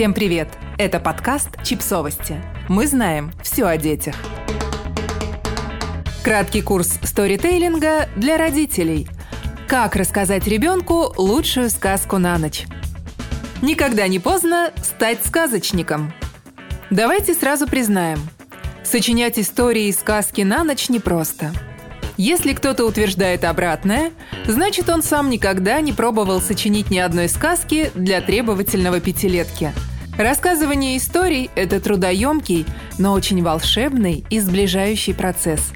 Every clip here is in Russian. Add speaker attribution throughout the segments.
Speaker 1: Всем привет! Это подкаст «Чипсовости». Мы знаем все о детях. Краткий курс сторитейлинга для родителей. Как рассказать ребенку лучшую сказку на ночь. Никогда не поздно стать сказочником. Давайте сразу признаем. Сочинять истории и сказки на ночь непросто. Если кто-то утверждает обратное, значит он сам никогда не пробовал сочинить ни одной сказки для требовательного пятилетки – Рассказывание историй – это трудоемкий, но очень волшебный и сближающий процесс.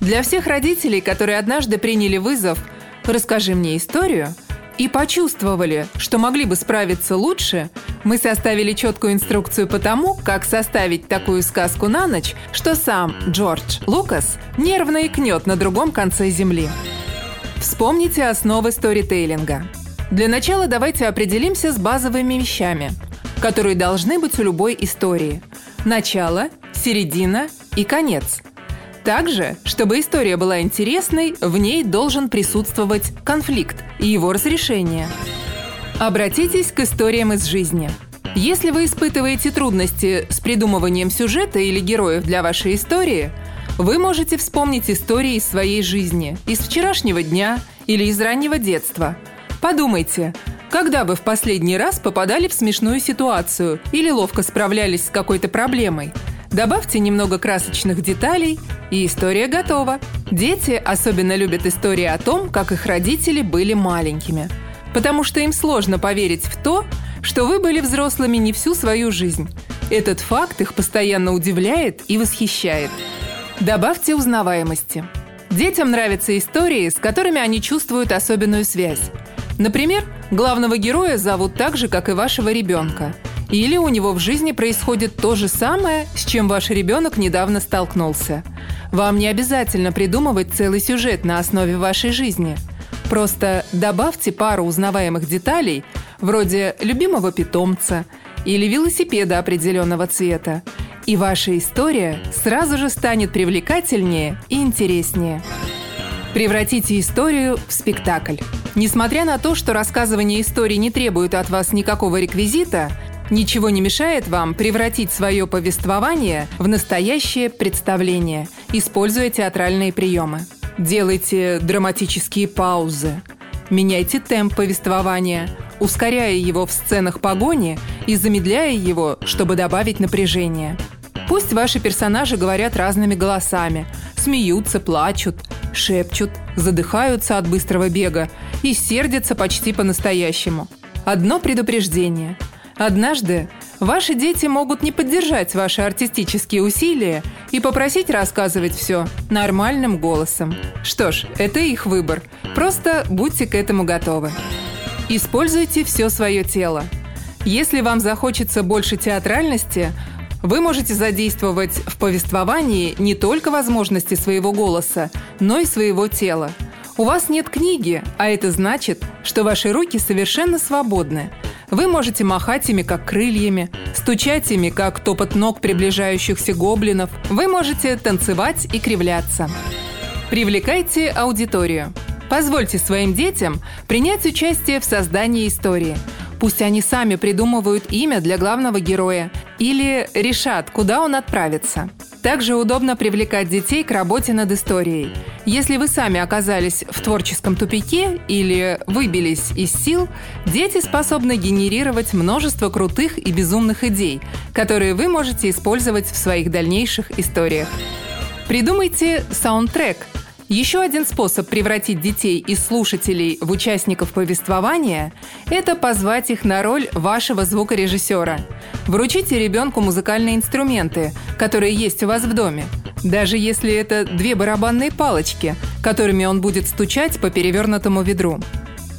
Speaker 1: Для всех родителей, которые однажды приняли вызов «Расскажи мне историю», и почувствовали, что могли бы справиться лучше, мы составили четкую инструкцию по тому, как составить такую сказку на ночь, что сам Джордж Лукас нервно икнет на другом конце земли. Вспомните основы сторитейлинга. Для начала давайте определимся с базовыми вещами – которые должны быть у любой истории. Начало, середина и конец. Также, чтобы история была интересной, в ней должен присутствовать конфликт и его разрешение. Обратитесь к историям из жизни. Если вы испытываете трудности с придумыванием сюжета или героев для вашей истории, вы можете вспомнить истории из своей жизни, из вчерашнего дня или из раннего детства. Подумайте, когда вы в последний раз попадали в смешную ситуацию или ловко справлялись с какой-то проблемой? Добавьте немного красочных деталей, и история готова. Дети особенно любят истории о том, как их родители были маленькими. Потому что им сложно поверить в то, что вы были взрослыми не всю свою жизнь. Этот факт их постоянно удивляет и восхищает. Добавьте узнаваемости. Детям нравятся истории, с которыми они чувствуют особенную связь. Например, главного героя зовут так же, как и вашего ребенка. Или у него в жизни происходит то же самое, с чем ваш ребенок недавно столкнулся. Вам не обязательно придумывать целый сюжет на основе вашей жизни. Просто добавьте пару узнаваемых деталей, вроде любимого питомца или велосипеда определенного цвета, и ваша история сразу же станет привлекательнее и интереснее. Превратите историю в спектакль. Несмотря на то, что рассказывание истории не требует от вас никакого реквизита, ничего не мешает вам превратить свое повествование в настоящее представление, используя театральные приемы. Делайте драматические паузы. Меняйте темп повествования, ускоряя его в сценах погони и замедляя его, чтобы добавить напряжение. Пусть ваши персонажи говорят разными голосами, смеются, плачут – шепчут, задыхаются от быстрого бега и сердятся почти по-настоящему. Одно предупреждение. Однажды ваши дети могут не поддержать ваши артистические усилия и попросить рассказывать все нормальным голосом. Что ж, это их выбор. Просто будьте к этому готовы. Используйте все свое тело. Если вам захочется больше театральности, вы можете задействовать в повествовании не только возможности своего голоса, но и своего тела. У вас нет книги, а это значит, что ваши руки совершенно свободны. Вы можете махать ими как крыльями, стучать ими как топот ног приближающихся гоблинов. Вы можете танцевать и кривляться. Привлекайте аудиторию. Позвольте своим детям принять участие в создании истории – Пусть они сами придумывают имя для главного героя или решат, куда он отправится. Также удобно привлекать детей к работе над историей. Если вы сами оказались в творческом тупике или выбились из сил, дети способны генерировать множество крутых и безумных идей, которые вы можете использовать в своих дальнейших историях. Придумайте саундтрек – еще один способ превратить детей из слушателей в участников повествования – это позвать их на роль вашего звукорежиссера. Вручите ребенку музыкальные инструменты, которые есть у вас в доме. Даже если это две барабанные палочки, которыми он будет стучать по перевернутому ведру.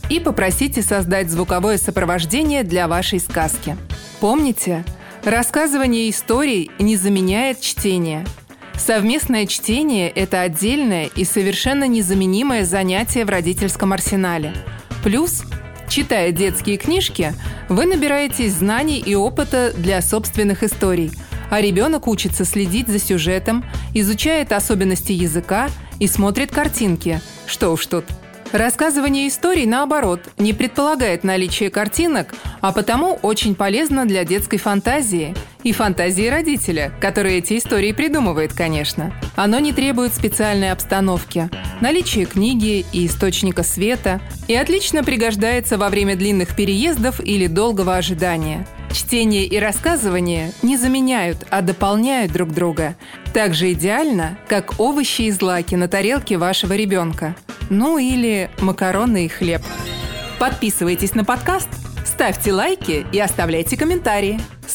Speaker 1: И попросите создать звуковое сопровождение для вашей сказки. Помните, рассказывание историй не заменяет чтение – Совместное чтение – это отдельное и совершенно незаменимое занятие в родительском арсенале. Плюс, читая детские книжки, вы набираетесь знаний и опыта для собственных историй, а ребенок учится следить за сюжетом, изучает особенности языка и смотрит картинки. Что уж тут. Рассказывание историй, наоборот, не предполагает наличие картинок, а потому очень полезно для детской фантазии и фантазии родителя, который эти истории придумывает, конечно. Оно не требует специальной обстановки, наличия книги и источника света и отлично пригождается во время длинных переездов или долгого ожидания – Чтение и рассказывание не заменяют, а дополняют друг друга. Так же идеально, как овощи и злаки на тарелке вашего ребенка. Ну или макароны и хлеб. Подписывайтесь на подкаст, ставьте лайки и оставляйте комментарии.